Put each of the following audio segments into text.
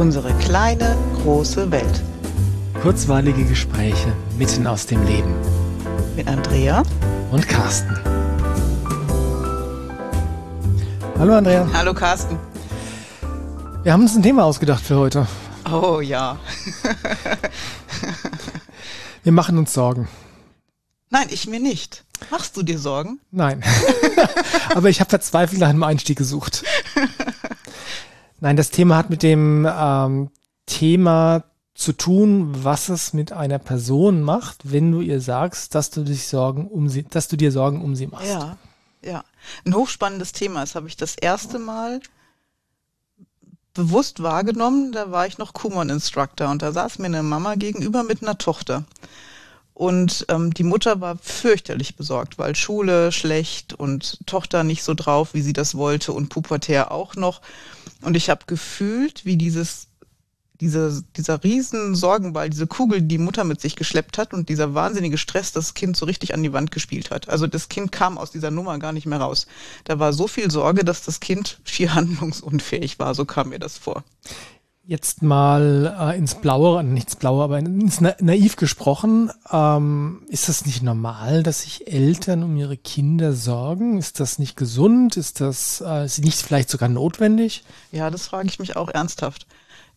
Unsere kleine, große Welt. Kurzweilige Gespräche mitten aus dem Leben. Mit Andrea und Carsten. Hallo Andrea. Hallo Carsten. Wir haben uns ein Thema ausgedacht für heute. Oh ja. Wir machen uns Sorgen. Nein, ich mir nicht. Machst du dir Sorgen? Nein. Aber ich habe verzweifelt nach einem Einstieg gesucht. Nein, das Thema hat mit dem ähm, Thema zu tun, was es mit einer Person macht, wenn du ihr sagst, dass du dich Sorgen um sie, dass du dir Sorgen um sie machst. Ja, ja. Ein hochspannendes Thema. Das habe ich das erste Mal bewusst wahrgenommen. Da war ich noch Kumon Instructor und da saß mir eine Mama gegenüber mit einer Tochter. Und ähm, die Mutter war fürchterlich besorgt, weil Schule schlecht und Tochter nicht so drauf, wie sie das wollte und pubertär auch noch. Und ich habe gefühlt, wie dieses, diese, dieser riesen Sorgenball, diese Kugel, die Mutter mit sich geschleppt hat und dieser wahnsinnige Stress das Kind so richtig an die Wand gespielt hat. Also das Kind kam aus dieser Nummer gar nicht mehr raus. Da war so viel Sorge, dass das Kind schier handlungsunfähig war. So kam mir das vor jetzt mal äh, ins Blaue, nichts Blaue, aber ins Na naiv gesprochen, ähm, ist das nicht normal, dass sich Eltern um ihre Kinder sorgen? Ist das nicht gesund? Ist das äh, ist nicht vielleicht sogar notwendig? Ja, das frage ich mich auch ernsthaft.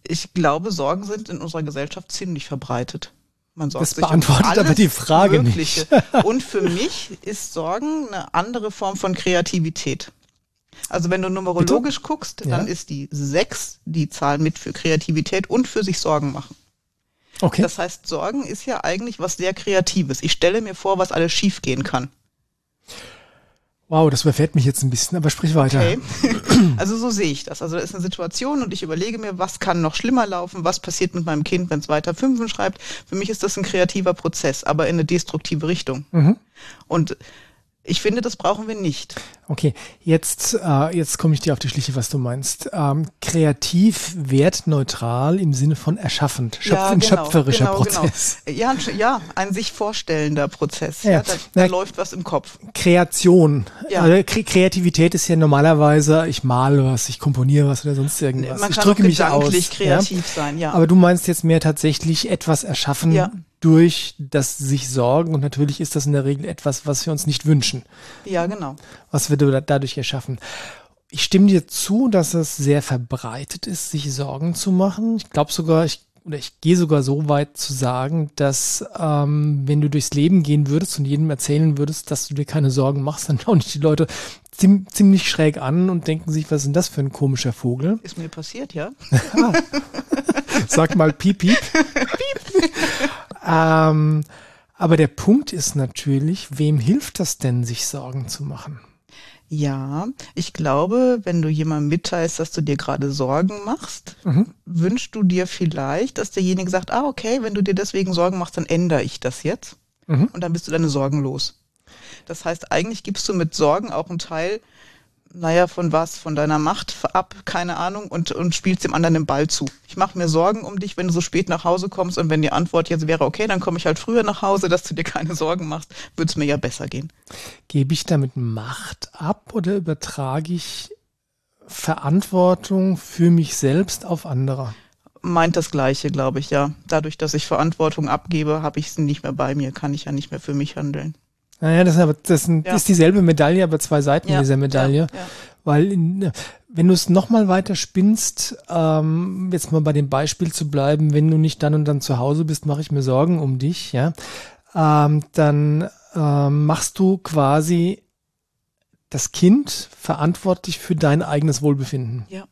Ich glaube, Sorgen sind in unserer Gesellschaft ziemlich verbreitet. Man sorgt das beantwortet um aber die Frage Mögliche. nicht. Und für mich ist Sorgen eine andere Form von Kreativität. Also wenn du numerologisch Bitte? guckst, dann ja. ist die sechs die Zahl mit für Kreativität und für sich Sorgen machen. Okay. Das heißt, Sorgen ist ja eigentlich was sehr Kreatives. Ich stelle mir vor, was alles schiefgehen kann. Wow, das überfährt mich jetzt ein bisschen, aber sprich weiter. Okay. Also so sehe ich das. Also da ist eine Situation und ich überlege mir, was kann noch schlimmer laufen, was passiert mit meinem Kind, wenn es weiter Fünfen schreibt. Für mich ist das ein kreativer Prozess, aber in eine destruktive Richtung. Mhm. Und ich finde, das brauchen wir nicht. Okay, jetzt, äh, jetzt komme ich dir auf die Schliche, was du meinst. Ähm, kreativ, wertneutral im Sinne von erschaffend, schöpf ja, genau, schöpferischer genau, genau. Prozess. Genau. Ja, ja, ein sich vorstellender Prozess. Ja, ja da, da läuft was im Kopf. Kreation. Ja. Also, Kreativität ist ja normalerweise, ich male was, ich komponiere was oder sonst irgendwas. Man ich kann drücke mich aus. kreativ sein, ja. Aber du meinst jetzt mehr tatsächlich etwas erschaffen, ja durch das sich sorgen. Und natürlich ist das in der Regel etwas, was wir uns nicht wünschen. Ja, genau. Was wir dadurch erschaffen. Ich stimme dir zu, dass es sehr verbreitet ist, sich Sorgen zu machen. Ich glaube sogar, ich oder ich gehe sogar so weit zu sagen, dass ähm, wenn du durchs Leben gehen würdest und jedem erzählen würdest, dass du dir keine Sorgen machst, dann schauen dich die Leute ziemlich schräg an und denken sich, was ist denn das für ein komischer Vogel? Ist mir passiert, ja. Sag mal piep, piep. piep. Ähm, aber der Punkt ist natürlich, wem hilft das denn, sich Sorgen zu machen? Ja, ich glaube, wenn du jemandem mitteilst, dass du dir gerade Sorgen machst, mhm. wünschst du dir vielleicht, dass derjenige sagt, ah, okay, wenn du dir deswegen Sorgen machst, dann ändere ich das jetzt. Mhm. Und dann bist du deine Sorgen los. Das heißt, eigentlich gibst du mit Sorgen auch einen Teil naja, von was, von deiner Macht ab, keine Ahnung, und, und spielst dem anderen den Ball zu. Ich mache mir Sorgen um dich, wenn du so spät nach Hause kommst und wenn die Antwort jetzt wäre, okay, dann komme ich halt früher nach Hause, dass du dir keine Sorgen machst, würde es mir ja besser gehen. Gebe ich damit Macht ab oder übertrage ich Verantwortung für mich selbst auf andere? Meint das Gleiche, glaube ich, ja. Dadurch, dass ich Verantwortung abgebe, habe ich sie nicht mehr bei mir, kann ich ja nicht mehr für mich handeln. Naja, das ist, aber, das ja. ist dieselbe Medaille, aber zwei Seiten ja. dieser Medaille. Ja. Weil in, wenn du es nochmal weiter spinnst, ähm, jetzt mal bei dem Beispiel zu bleiben, wenn du nicht dann und dann zu Hause bist, mache ich mir Sorgen um dich, ja, ähm, dann ähm, machst du quasi das Kind verantwortlich für dein eigenes Wohlbefinden. Ja.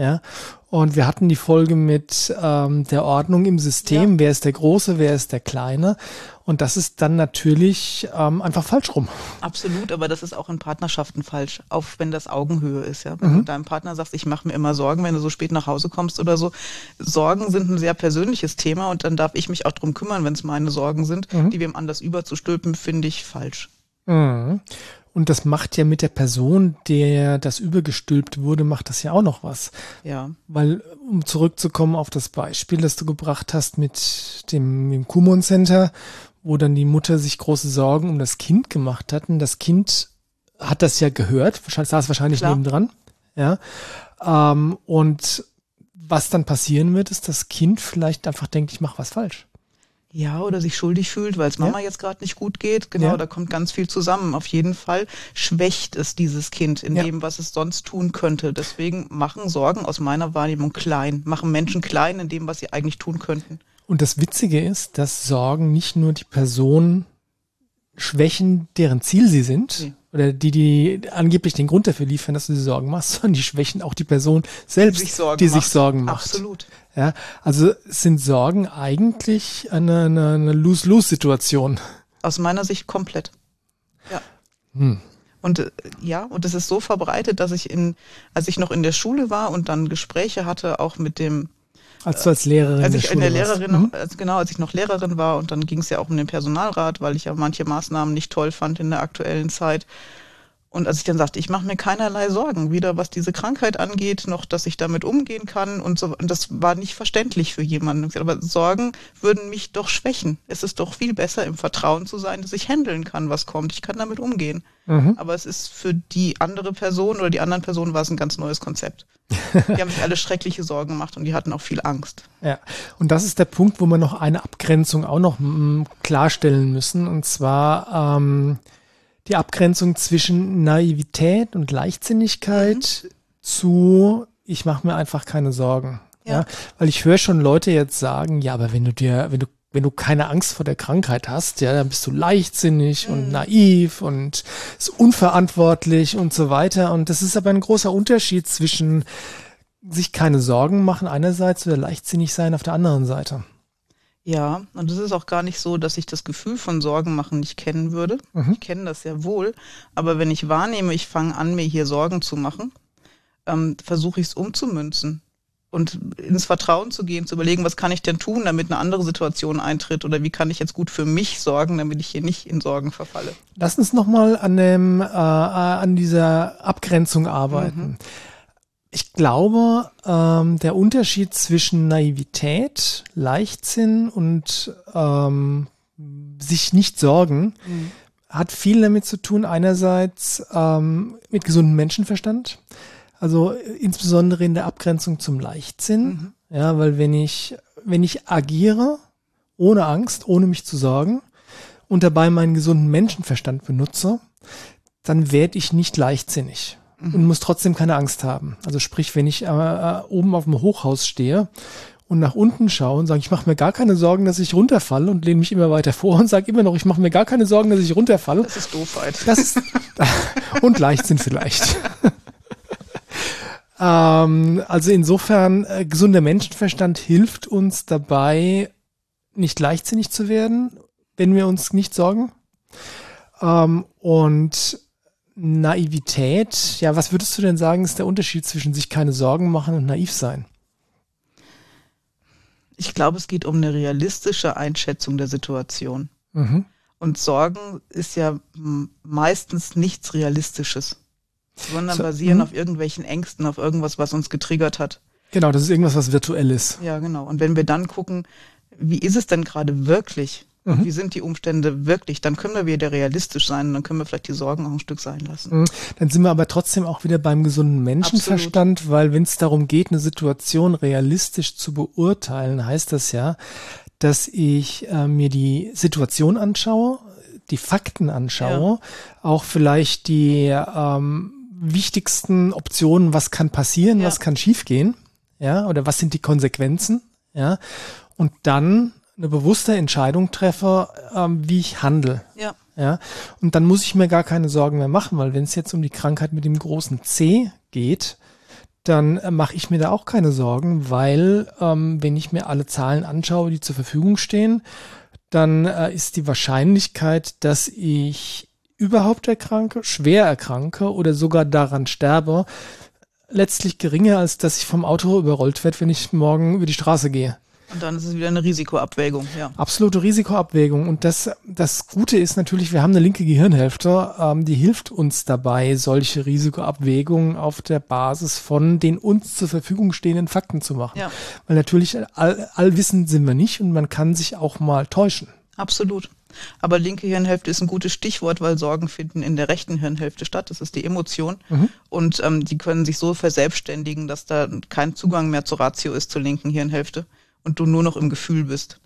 Ja. Und wir hatten die Folge mit ähm, der Ordnung im System. Ja. Wer ist der Große, wer ist der Kleine? Und das ist dann natürlich ähm, einfach falsch rum. Absolut, aber das ist auch in Partnerschaften falsch, auch wenn das Augenhöhe ist. Ja? Wenn mhm. du deinem Partner sagst, ich mache mir immer Sorgen, wenn du so spät nach Hause kommst oder so. Sorgen sind ein sehr persönliches Thema und dann darf ich mich auch drum kümmern, wenn es meine Sorgen sind. Mhm. Die wem anders überzustülpen, finde ich falsch. Mhm. Und das macht ja mit der Person, der das übergestülpt wurde, macht das ja auch noch was. Ja. Weil, um zurückzukommen auf das Beispiel, das du gebracht hast mit dem, dem Kumon Center, wo dann die Mutter sich große Sorgen um das Kind gemacht hat. Und das Kind hat das ja gehört, saß wahrscheinlich Klar. nebendran. Ja. Ähm, und was dann passieren wird, ist, das Kind vielleicht einfach denkt, ich mache was falsch. Ja, oder sich schuldig fühlt, weil es Mama ja. jetzt gerade nicht gut geht. Genau, ja. da kommt ganz viel zusammen. Auf jeden Fall schwächt es dieses Kind in ja. dem, was es sonst tun könnte. Deswegen machen Sorgen aus meiner Wahrnehmung klein, machen Menschen klein in dem, was sie eigentlich tun könnten. Und das Witzige ist, dass Sorgen nicht nur die Person schwächen, deren Ziel sie sind, nee. oder die, die angeblich den Grund dafür liefern, dass du dir Sorgen machst, sondern die schwächen auch die Person selbst, die sich Sorgen, die macht. Sich Sorgen macht. Absolut. Ja, also sind Sorgen eigentlich eine, eine, eine Lose-Lose-Situation. Aus meiner Sicht komplett. Ja. Hm. Und äh, ja, und es ist so verbreitet, dass ich in, als ich noch in der Schule war und dann Gespräche hatte, auch mit dem als du als Lehrerin als ich in der Lehrerin mhm. als, genau als ich noch Lehrerin war und dann ging es ja auch um den Personalrat weil ich ja manche Maßnahmen nicht toll fand in der aktuellen Zeit und als ich dann sagte, ich mache mir keinerlei Sorgen, weder was diese Krankheit angeht, noch dass ich damit umgehen kann und so, und das war nicht verständlich für jemanden. Aber Sorgen würden mich doch schwächen. Es ist doch viel besser, im Vertrauen zu sein, dass ich handeln kann, was kommt. Ich kann damit umgehen. Mhm. Aber es ist für die andere Person oder die anderen Personen war es ein ganz neues Konzept. Die haben sich alle schreckliche Sorgen gemacht und die hatten auch viel Angst. Ja, und das ist der Punkt, wo wir noch eine Abgrenzung auch noch mm, klarstellen müssen. Und zwar ähm, die Abgrenzung zwischen Naivität und Leichtsinnigkeit mhm. zu ich mache mir einfach keine Sorgen. Ja. ja. weil ich höre schon Leute jetzt sagen, ja, aber wenn du dir, wenn du wenn du keine Angst vor der Krankheit hast, ja, dann bist du leichtsinnig mhm. und naiv und ist unverantwortlich und so weiter. Und das ist aber ein großer Unterschied zwischen sich keine Sorgen machen einerseits oder leichtsinnig sein auf der anderen Seite. Ja, und es ist auch gar nicht so, dass ich das Gefühl von Sorgen machen nicht kennen würde. Mhm. Ich kenne das sehr wohl. Aber wenn ich wahrnehme, ich fange an, mir hier Sorgen zu machen, ähm, versuche ich es umzumünzen und ins Vertrauen zu gehen, zu überlegen, was kann ich denn tun, damit eine andere Situation eintritt oder wie kann ich jetzt gut für mich sorgen, damit ich hier nicht in Sorgen verfalle. Lass uns nochmal an dem, äh, an dieser Abgrenzung arbeiten. Mhm ich glaube, ähm, der Unterschied zwischen Naivität, Leichtsinn und ähm, sich nicht sorgen mhm. hat viel damit zu tun, einerseits ähm, mit gesundem Menschenverstand, also insbesondere in der Abgrenzung zum Leichtsinn. Mhm. Ja, weil wenn ich, wenn ich agiere, ohne Angst, ohne mich zu sorgen und dabei meinen gesunden Menschenverstand benutze, dann werde ich nicht leichtsinnig mhm. und muss trotzdem keine Angst haben. Also sprich, wenn ich äh, äh, oben auf dem Hochhaus stehe und nach unten schaue und sage, ich mache mir gar keine Sorgen, dass ich runterfalle und lehne mich immer weiter vor und sage immer noch, ich mache mir gar keine Sorgen, dass ich runterfalle. Das ist Doofheit. Das ist, und Leichtsinn vielleicht. ähm, also insofern, äh, gesunder Menschenverstand hilft uns dabei, nicht leichtsinnig zu werden, wenn wir uns nicht sorgen. Ähm, und Naivität, ja, was würdest du denn sagen, ist der Unterschied zwischen sich keine Sorgen machen und naiv sein? Ich glaube, es geht um eine realistische Einschätzung der Situation. Mhm. Und Sorgen ist ja meistens nichts Realistisches, sondern so, basieren mh. auf irgendwelchen Ängsten, auf irgendwas, was uns getriggert hat. Genau, das ist irgendwas, was virtuell ist. Ja, genau. Und wenn wir dann gucken, wie ist es denn gerade wirklich? Mhm. Wie sind die Umstände wirklich? Dann können wir wieder realistisch sein und dann können wir vielleicht die Sorgen auch ein Stück sein lassen. Mhm. Dann sind wir aber trotzdem auch wieder beim gesunden Menschenverstand, Absolut. weil wenn es darum geht, eine Situation realistisch zu beurteilen, heißt das ja, dass ich äh, mir die Situation anschaue, die Fakten anschaue, ja. auch vielleicht die ähm, wichtigsten Optionen, was kann passieren, ja. was kann schiefgehen, ja, oder was sind die Konsequenzen, ja, und dann eine bewusste Entscheidung treffe, ähm, wie ich handle. Ja. Ja. Und dann muss ich mir gar keine Sorgen mehr machen, weil wenn es jetzt um die Krankheit mit dem großen C geht, dann äh, mache ich mir da auch keine Sorgen, weil ähm, wenn ich mir alle Zahlen anschaue, die zur Verfügung stehen, dann äh, ist die Wahrscheinlichkeit, dass ich überhaupt erkranke, schwer erkranke oder sogar daran sterbe, letztlich geringer, als dass ich vom Auto überrollt werde, wenn ich morgen über die Straße gehe. Und dann ist es wieder eine Risikoabwägung, ja. Absolute Risikoabwägung. Und das, das Gute ist natürlich, wir haben eine linke Gehirnhälfte, ähm, die hilft uns dabei, solche Risikoabwägungen auf der Basis von den uns zur Verfügung stehenden Fakten zu machen. Ja. Weil natürlich all, allwissend sind wir nicht und man kann sich auch mal täuschen. Absolut. Aber linke Hirnhälfte ist ein gutes Stichwort, weil Sorgen finden in der rechten Hirnhälfte statt. Das ist die Emotion. Mhm. Und ähm, die können sich so verselbstständigen, dass da kein Zugang mehr zur Ratio ist zur linken Hirnhälfte und du nur noch im Gefühl bist.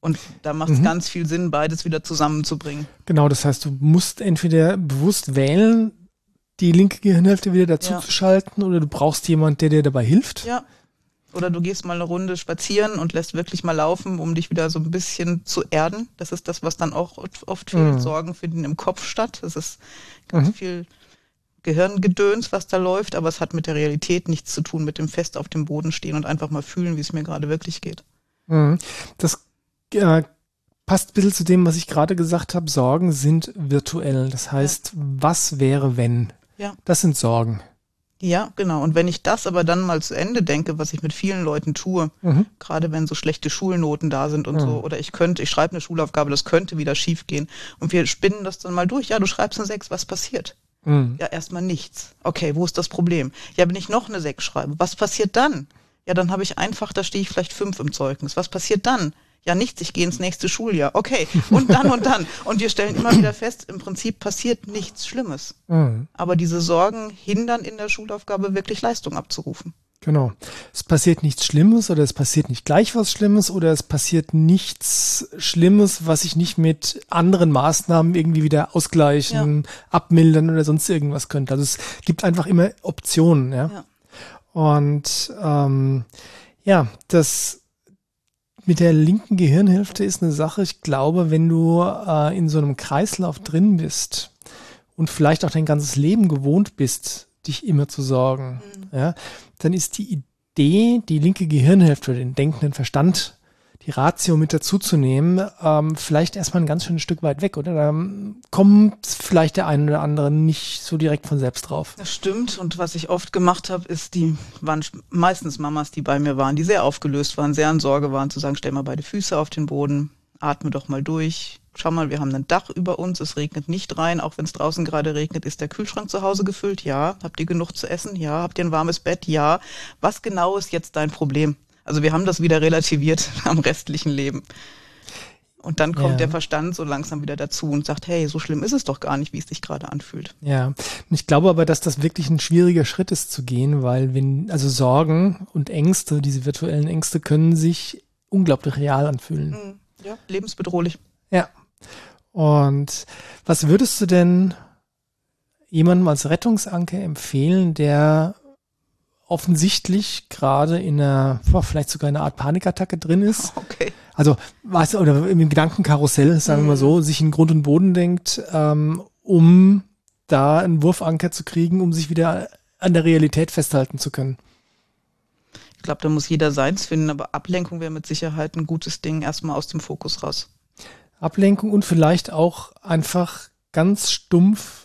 Und da macht es mhm. ganz viel Sinn, beides wieder zusammenzubringen. Genau, das heißt, du musst entweder bewusst wählen, die linke Gehirnhälfte wieder dazu ja. zu schalten, oder du brauchst jemanden, der dir dabei hilft. Ja. Oder du gehst mal eine Runde spazieren und lässt wirklich mal laufen, um dich wieder so ein bisschen zu erden. Das ist das, was dann auch oft fehlt. Mhm. Sorgen finden im Kopf statt. Das ist ganz mhm. viel Gehirngedöns, was da läuft, aber es hat mit der Realität nichts zu tun, mit dem fest auf dem Boden stehen und einfach mal fühlen, wie es mir gerade wirklich geht. Mhm. Das äh, passt ein bisschen zu dem, was ich gerade gesagt habe. Sorgen sind virtuell. Das heißt, ja. was wäre, wenn? Ja. Das sind Sorgen. Ja, genau. Und wenn ich das aber dann mal zu Ende denke, was ich mit vielen Leuten tue, mhm. gerade wenn so schlechte Schulnoten da sind und mhm. so, oder ich könnte, ich schreibe eine Schulaufgabe, das könnte wieder schiefgehen und wir spinnen das dann mal durch. Ja, du schreibst eine Sechs, was passiert? Mhm. Ja, erstmal nichts. Okay, wo ist das Problem? Ja, wenn ich noch eine Sechs schreibe, was passiert dann? Ja, dann habe ich einfach, da stehe ich vielleicht fünf im Zeugnis. Was passiert dann? Ja, nichts, ich gehe ins nächste Schuljahr. Okay, und dann und dann. Und wir stellen immer wieder fest, im Prinzip passiert nichts Schlimmes. Mhm. Aber diese Sorgen hindern in der Schulaufgabe wirklich Leistung abzurufen. Genau. Es passiert nichts Schlimmes oder es passiert nicht gleich was Schlimmes oder es passiert nichts Schlimmes, was ich nicht mit anderen Maßnahmen irgendwie wieder ausgleichen, ja. abmildern oder sonst irgendwas könnte. Also es gibt einfach immer Optionen, ja. ja. Und ähm, ja, das mit der linken Gehirnhälfte ist eine Sache, ich glaube, wenn du äh, in so einem Kreislauf drin bist und vielleicht auch dein ganzes Leben gewohnt bist, dich immer zu sorgen, mhm. ja, dann ist die Idee, die linke Gehirnhälfte, den denkenden Verstand die Ratio mit dazuzunehmen, ähm, vielleicht erstmal ein ganz schönes Stück weit weg, oder? Da kommt vielleicht der eine oder andere nicht so direkt von selbst drauf. Das stimmt. Und was ich oft gemacht habe, ist, die waren meistens Mamas, die bei mir waren, die sehr aufgelöst waren, sehr in Sorge waren, zu sagen, stell mal beide Füße auf den Boden, atme doch mal durch. Schau mal, wir haben ein Dach über uns, es regnet nicht rein, auch wenn es draußen gerade regnet, ist der Kühlschrank zu Hause gefüllt? Ja. Habt ihr genug zu essen? Ja. Habt ihr ein warmes Bett? Ja. Was genau ist jetzt dein Problem? Also wir haben das wieder relativiert am restlichen Leben. Und dann kommt ja. der Verstand so langsam wieder dazu und sagt, hey, so schlimm ist es doch gar nicht, wie es sich gerade anfühlt. Ja, ich glaube aber, dass das wirklich ein schwieriger Schritt ist zu gehen, weil wenn, also Sorgen und Ängste, diese virtuellen Ängste können sich unglaublich real anfühlen. Mhm. Ja, lebensbedrohlich. Ja. Und was würdest du denn jemandem als Rettungsanker empfehlen, der offensichtlich gerade in einer, vielleicht sogar in einer Art Panikattacke drin ist. Okay. Also, weißt du, oder im Gedankenkarussell, sagen wir mal so, mhm. sich in Grund und Boden denkt, ähm, um da einen Wurfanker zu kriegen, um sich wieder an der Realität festhalten zu können. Ich glaube, da muss jeder seins finden, aber Ablenkung wäre mit Sicherheit ein gutes Ding, erstmal aus dem Fokus raus. Ablenkung und vielleicht auch einfach ganz stumpf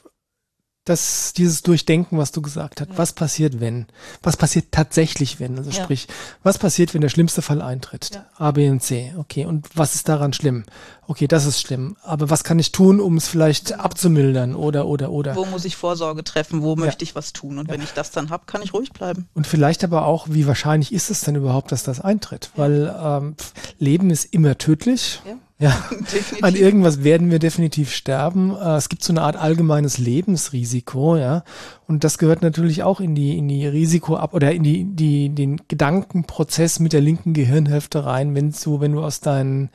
das, dieses Durchdenken, was du gesagt hast. Ja. Was passiert, wenn? Was passiert tatsächlich, wenn? Also ja. sprich, was passiert, wenn der schlimmste Fall eintritt? Ja. A, B und C. Okay. Und was ist daran schlimm? Okay, das ist schlimm. Aber was kann ich tun, um es vielleicht abzumildern? Oder, oder, oder. Wo muss ich Vorsorge treffen? Wo möchte ich was tun? Und wenn ich das dann habe, kann ich ruhig bleiben. Und vielleicht aber auch, wie wahrscheinlich ist es denn überhaupt, dass das eintritt? Weil ähm, Leben ist immer tödlich. Ja ja, an irgendwas werden wir definitiv sterben. Äh, es gibt so eine Art allgemeines Lebensrisiko, ja. Und das gehört natürlich auch in die, in die Risiko ab oder in die, die, den Gedankenprozess mit der linken Gehirnhälfte rein, wenn du, wenn du aus deinen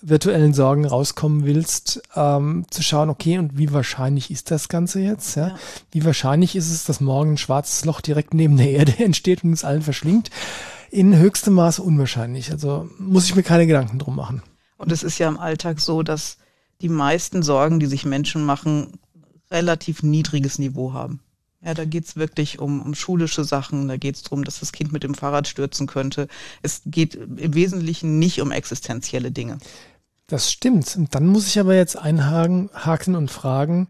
virtuellen Sorgen rauskommen willst, ähm, zu schauen, okay, und wie wahrscheinlich ist das Ganze jetzt? Ja? ja? Wie wahrscheinlich ist es, dass morgen ein schwarzes Loch direkt neben der Erde entsteht und uns allen verschlingt? In höchstem Maße unwahrscheinlich. Also muss ich mir keine Gedanken drum machen. Und es ist ja im Alltag so, dass die meisten Sorgen, die sich Menschen machen, relativ niedriges Niveau haben. Ja, da geht's wirklich um, um schulische Sachen, da geht's darum, dass das Kind mit dem Fahrrad stürzen könnte. Es geht im Wesentlichen nicht um existenzielle Dinge. Das stimmt. Und dann muss ich aber jetzt einhaken und fragen,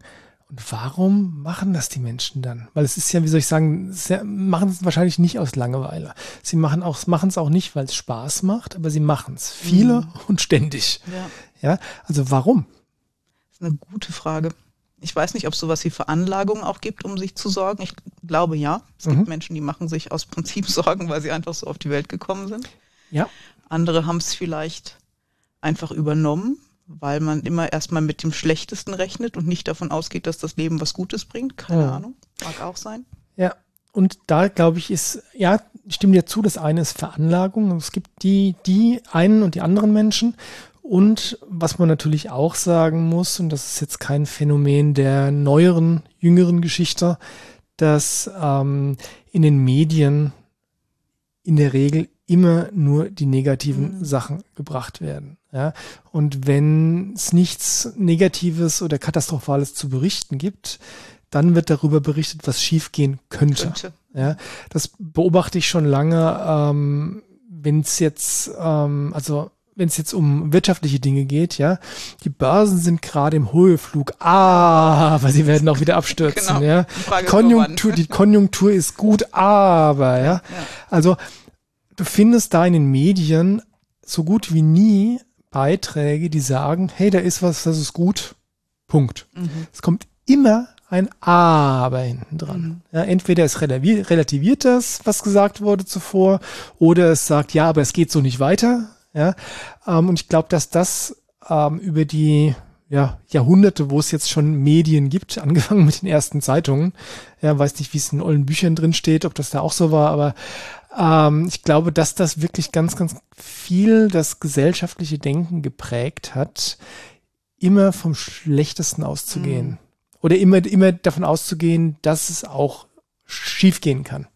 und warum machen das die Menschen dann? Weil es ist ja, wie soll ich sagen, sehr, machen es wahrscheinlich nicht aus Langeweile. Sie machen auch, machen es auch nicht, weil es Spaß macht, aber sie machen es. Viele mhm. und ständig. Ja. ja. Also warum? Das ist eine gute Frage. Ich weiß nicht, ob es sowas wie Veranlagung auch gibt, um sich zu sorgen. Ich glaube ja. Es mhm. gibt Menschen, die machen sich aus Prinzip Sorgen, weil sie einfach so auf die Welt gekommen sind. Ja. Andere haben es vielleicht einfach übernommen weil man immer erstmal mit dem Schlechtesten rechnet und nicht davon ausgeht, dass das Leben was Gutes bringt. Keine ja. Ahnung, mag auch sein. Ja, und da glaube ich ist, ja, ich stimme dir zu, das eine ist Veranlagung. Es gibt die, die einen und die anderen Menschen. Und was man natürlich auch sagen muss, und das ist jetzt kein Phänomen der neueren, jüngeren Geschichte, dass ähm, in den Medien in der Regel immer nur die negativen mhm. Sachen gebracht werden. Ja? Und wenn es nichts Negatives oder Katastrophales zu berichten gibt, dann wird darüber berichtet, was schiefgehen könnte. könnte. Ja? Das beobachte ich schon lange, ähm, wenn es jetzt, ähm, also wenn es jetzt um wirtschaftliche Dinge geht, ja, die Börsen sind gerade im Höheflug, ah, aber sie werden auch wieder abstürzen, genau. ja. Konjunktur, die Konjunktur ist gut, aber, ja. ja. Also du findest da in den Medien so gut wie nie Beiträge, die sagen, hey, da ist was, das ist gut. Punkt. Mhm. Es kommt immer ein Aber hinten dran. Mhm. Ja, entweder es relativiert, das, was gesagt wurde zuvor, oder es sagt, ja, aber es geht so nicht weiter. Ja, ähm, und ich glaube, dass das ähm, über die ja, Jahrhunderte, wo es jetzt schon Medien gibt, angefangen mit den ersten Zeitungen. Ja, weiß nicht, wie es in allen Büchern drin steht, ob das da auch so war, aber ähm, ich glaube, dass das wirklich ganz, ganz viel das gesellschaftliche Denken geprägt hat, immer vom Schlechtesten auszugehen. Mhm. Oder immer, immer davon auszugehen, dass es auch schiefgehen kann.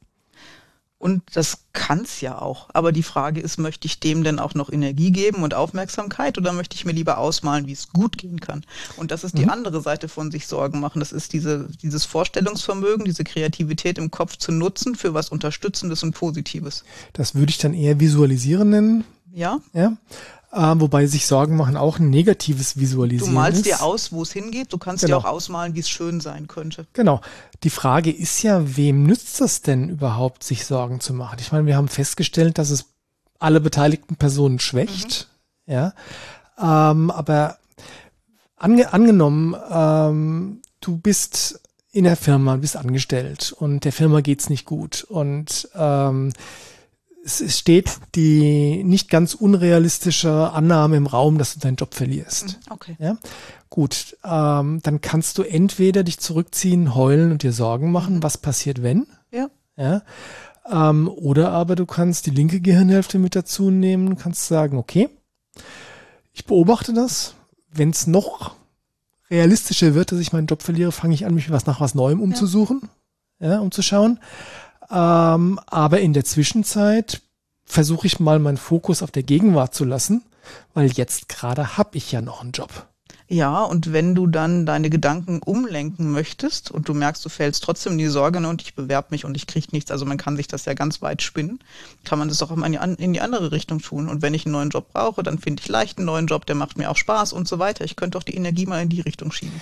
Und das kann's ja auch. Aber die Frage ist, möchte ich dem denn auch noch Energie geben und Aufmerksamkeit oder möchte ich mir lieber ausmalen, wie es gut gehen kann? Und das ist die mhm. andere Seite von sich Sorgen machen. Das ist diese, dieses Vorstellungsvermögen, diese Kreativität im Kopf zu nutzen für was Unterstützendes und Positives. Das würde ich dann eher visualisieren nennen. Ja. Ja. Äh, wobei sich Sorgen machen auch ein negatives Visualisieren. Du malst ist. dir aus, wo es hingeht. Du kannst genau. dir auch ausmalen, wie es schön sein könnte. Genau. Die Frage ist ja, wem nützt das denn überhaupt, sich Sorgen zu machen? Ich meine, wir haben festgestellt, dass es alle beteiligten Personen schwächt. Mhm. Ja. Ähm, aber ange angenommen, ähm, du bist in der Firma, bist angestellt und der Firma geht's nicht gut und ähm, es steht die nicht ganz unrealistische Annahme im Raum, dass du deinen Job verlierst. Hm, okay. Ja? Gut, ähm, dann kannst du entweder dich zurückziehen, heulen und dir Sorgen machen, mhm. was passiert, wenn. Ja. ja? Ähm, oder aber du kannst die linke Gehirnhälfte mit dazu nehmen, kannst sagen, okay, ich beobachte das. Wenn es noch realistischer wird, dass ich meinen Job verliere, fange ich an, mich was nach was Neuem umzusuchen, ja, ja umzuschauen. Ähm, aber in der Zwischenzeit versuche ich mal meinen Fokus auf der Gegenwart zu lassen, weil jetzt gerade habe ich ja noch einen Job. Ja, und wenn du dann deine Gedanken umlenken möchtest und du merkst, du fällst trotzdem in die Sorge ne, und ich bewerbe mich und ich kriege nichts, also man kann sich das ja ganz weit spinnen, kann man das auch in die andere Richtung tun. Und wenn ich einen neuen Job brauche, dann finde ich leicht einen neuen Job, der macht mir auch Spaß und so weiter. Ich könnte auch die Energie mal in die Richtung schieben.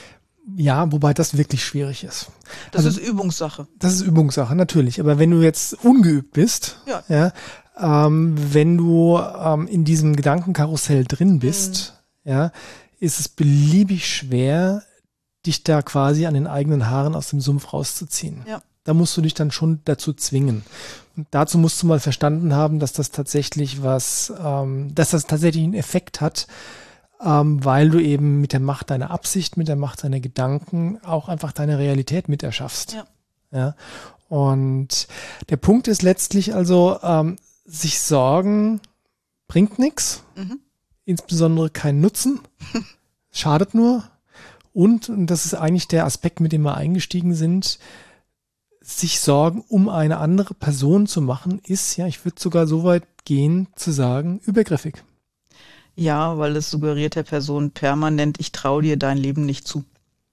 Ja, wobei das wirklich schwierig ist. Das also, ist Übungssache. Das ist Übungssache, natürlich. Aber wenn du jetzt ungeübt bist, ja, ja ähm, wenn du ähm, in diesem Gedankenkarussell drin bist, mhm. ja, ist es beliebig schwer, dich da quasi an den eigenen Haaren aus dem Sumpf rauszuziehen. Ja. Da musst du dich dann schon dazu zwingen. Und dazu musst du mal verstanden haben, dass das tatsächlich was, ähm, dass das tatsächlich einen Effekt hat, ähm, weil du eben mit der Macht deiner Absicht, mit der Macht deiner Gedanken auch einfach deine Realität mit erschaffst. Ja. ja. Und der Punkt ist letztlich also, ähm, sich Sorgen bringt nichts, mhm. insbesondere keinen Nutzen, schadet nur. Und, und das ist eigentlich der Aspekt, mit dem wir eingestiegen sind, sich Sorgen um eine andere Person zu machen, ist, ja, ich würde sogar so weit gehen zu sagen, übergriffig. Ja, weil es suggeriert der Person permanent, ich traue dir dein Leben nicht zu.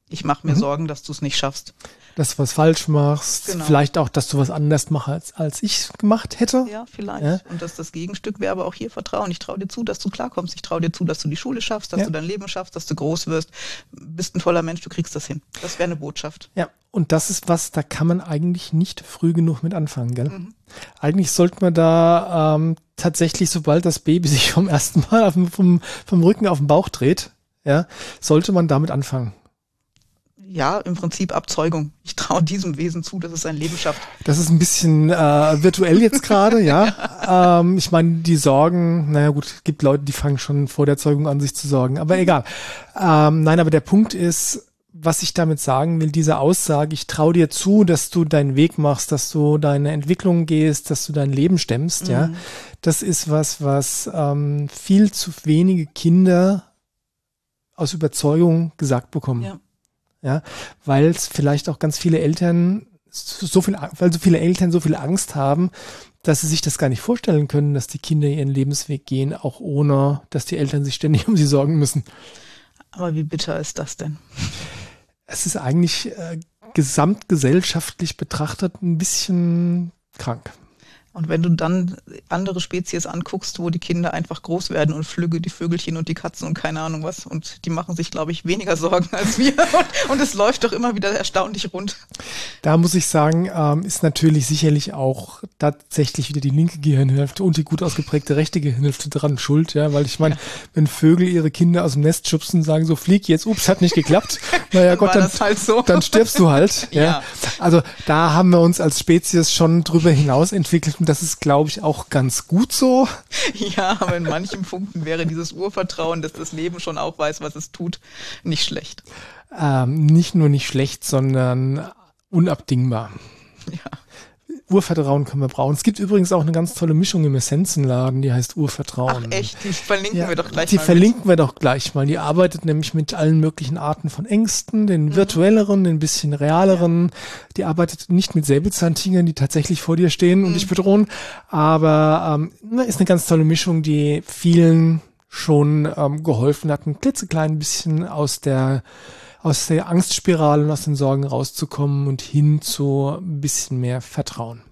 Ich mache mir mhm. Sorgen, dass du es nicht schaffst. Dass du was falsch machst, genau. vielleicht auch, dass du was anders machst, als, als ich gemacht hätte. Ja, vielleicht. Ja. Und dass das Gegenstück wäre aber auch hier Vertrauen. Ich traue dir zu, dass du klarkommst. Ich traue dir zu, dass du die Schule schaffst, dass ja. du dein Leben schaffst, dass du groß wirst. Bist ein toller Mensch, du kriegst das hin. Das wäre eine Botschaft. Ja, und das ist was, da kann man eigentlich nicht früh genug mit anfangen, gell? Mhm. Eigentlich sollte man da ähm, tatsächlich, sobald das Baby sich vom ersten Mal auf, vom, vom Rücken auf den Bauch dreht, ja, sollte man damit anfangen. Ja, im Prinzip Abzeugung. Ich traue diesem Wesen zu, dass es sein Leben schafft. Das ist ein bisschen äh, virtuell jetzt gerade, ja. Ähm, ich meine, die Sorgen, naja gut, es gibt Leute, die fangen schon vor der Zeugung an, sich zu sorgen. Aber egal. Ähm, nein, aber der Punkt ist, was ich damit sagen will, diese Aussage, ich traue dir zu, dass du deinen Weg machst, dass du deine Entwicklung gehst, dass du dein Leben stemmst, mhm. ja, das ist was, was ähm, viel zu wenige Kinder aus Überzeugung gesagt bekommen. Ja ja, weil es vielleicht auch ganz viele Eltern so viel, weil so viele Eltern so viel Angst haben, dass sie sich das gar nicht vorstellen können, dass die Kinder ihren Lebensweg gehen, auch ohne, dass die Eltern sich ständig um sie sorgen müssen. Aber wie bitter ist das denn? Es ist eigentlich äh, gesamtgesellschaftlich betrachtet ein bisschen krank. Und wenn du dann andere Spezies anguckst, wo die Kinder einfach groß werden und Flügge, die Vögelchen und die Katzen und keine Ahnung was, und die machen sich, glaube ich, weniger Sorgen als wir. Und, und, es läuft doch immer wieder erstaunlich rund. Da muss ich sagen, ähm, ist natürlich sicherlich auch tatsächlich wieder die linke Gehirnhälfte und die gut ausgeprägte rechte Gehirnhälfte dran schuld, ja, weil ich meine, ja. wenn Vögel ihre Kinder aus dem Nest schubsen und sagen, so flieg jetzt, ups, hat nicht geklappt. Naja, Gott, dann, halt so. dann stirbst du halt. ja. ja. Also da haben wir uns als Spezies schon drüber hinaus entwickelt und das ist, glaube ich, auch ganz gut so. Ja, aber in manchen Punkten wäre dieses Urvertrauen, dass das Leben schon auch weiß, was es tut, nicht schlecht. Ähm, nicht nur nicht schlecht, sondern unabdingbar. Ja. Urvertrauen können wir brauchen. Es gibt übrigens auch eine ganz tolle Mischung im Essenzenladen, die heißt Urvertrauen. Ach echt, die verlinken ja, wir doch gleich die mal. Die verlinken mit. wir doch gleich mal. Die arbeitet nämlich mit allen möglichen Arten von Ängsten, den mhm. virtuelleren, den bisschen realeren. Ja. Die arbeitet nicht mit Säbelzahntigern, die tatsächlich vor dir stehen mhm. und dich bedrohen, aber ähm, ist eine ganz tolle Mischung, die vielen schon ähm, geholfen hat, ein klitzeklein bisschen aus der aus der Angstspirale und aus den Sorgen rauszukommen und hin zu ein bisschen mehr Vertrauen.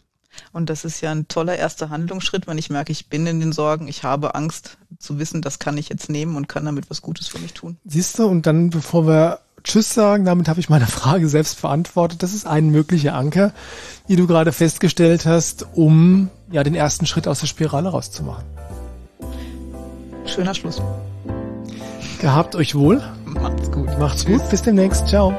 Und das ist ja ein toller erster Handlungsschritt, wenn ich merke, ich bin in den Sorgen, ich habe Angst zu wissen, das kann ich jetzt nehmen und kann damit was Gutes für mich tun. Siehst du, und dann, bevor wir Tschüss sagen, damit habe ich meine Frage selbst beantwortet. Das ist ein möglicher Anker, wie du gerade festgestellt hast, um ja den ersten Schritt aus der Spirale rauszumachen. Schöner Schluss. Gehabt euch wohl. Macht's gut. Macht's Tschüss. gut. Bis demnächst. Ciao.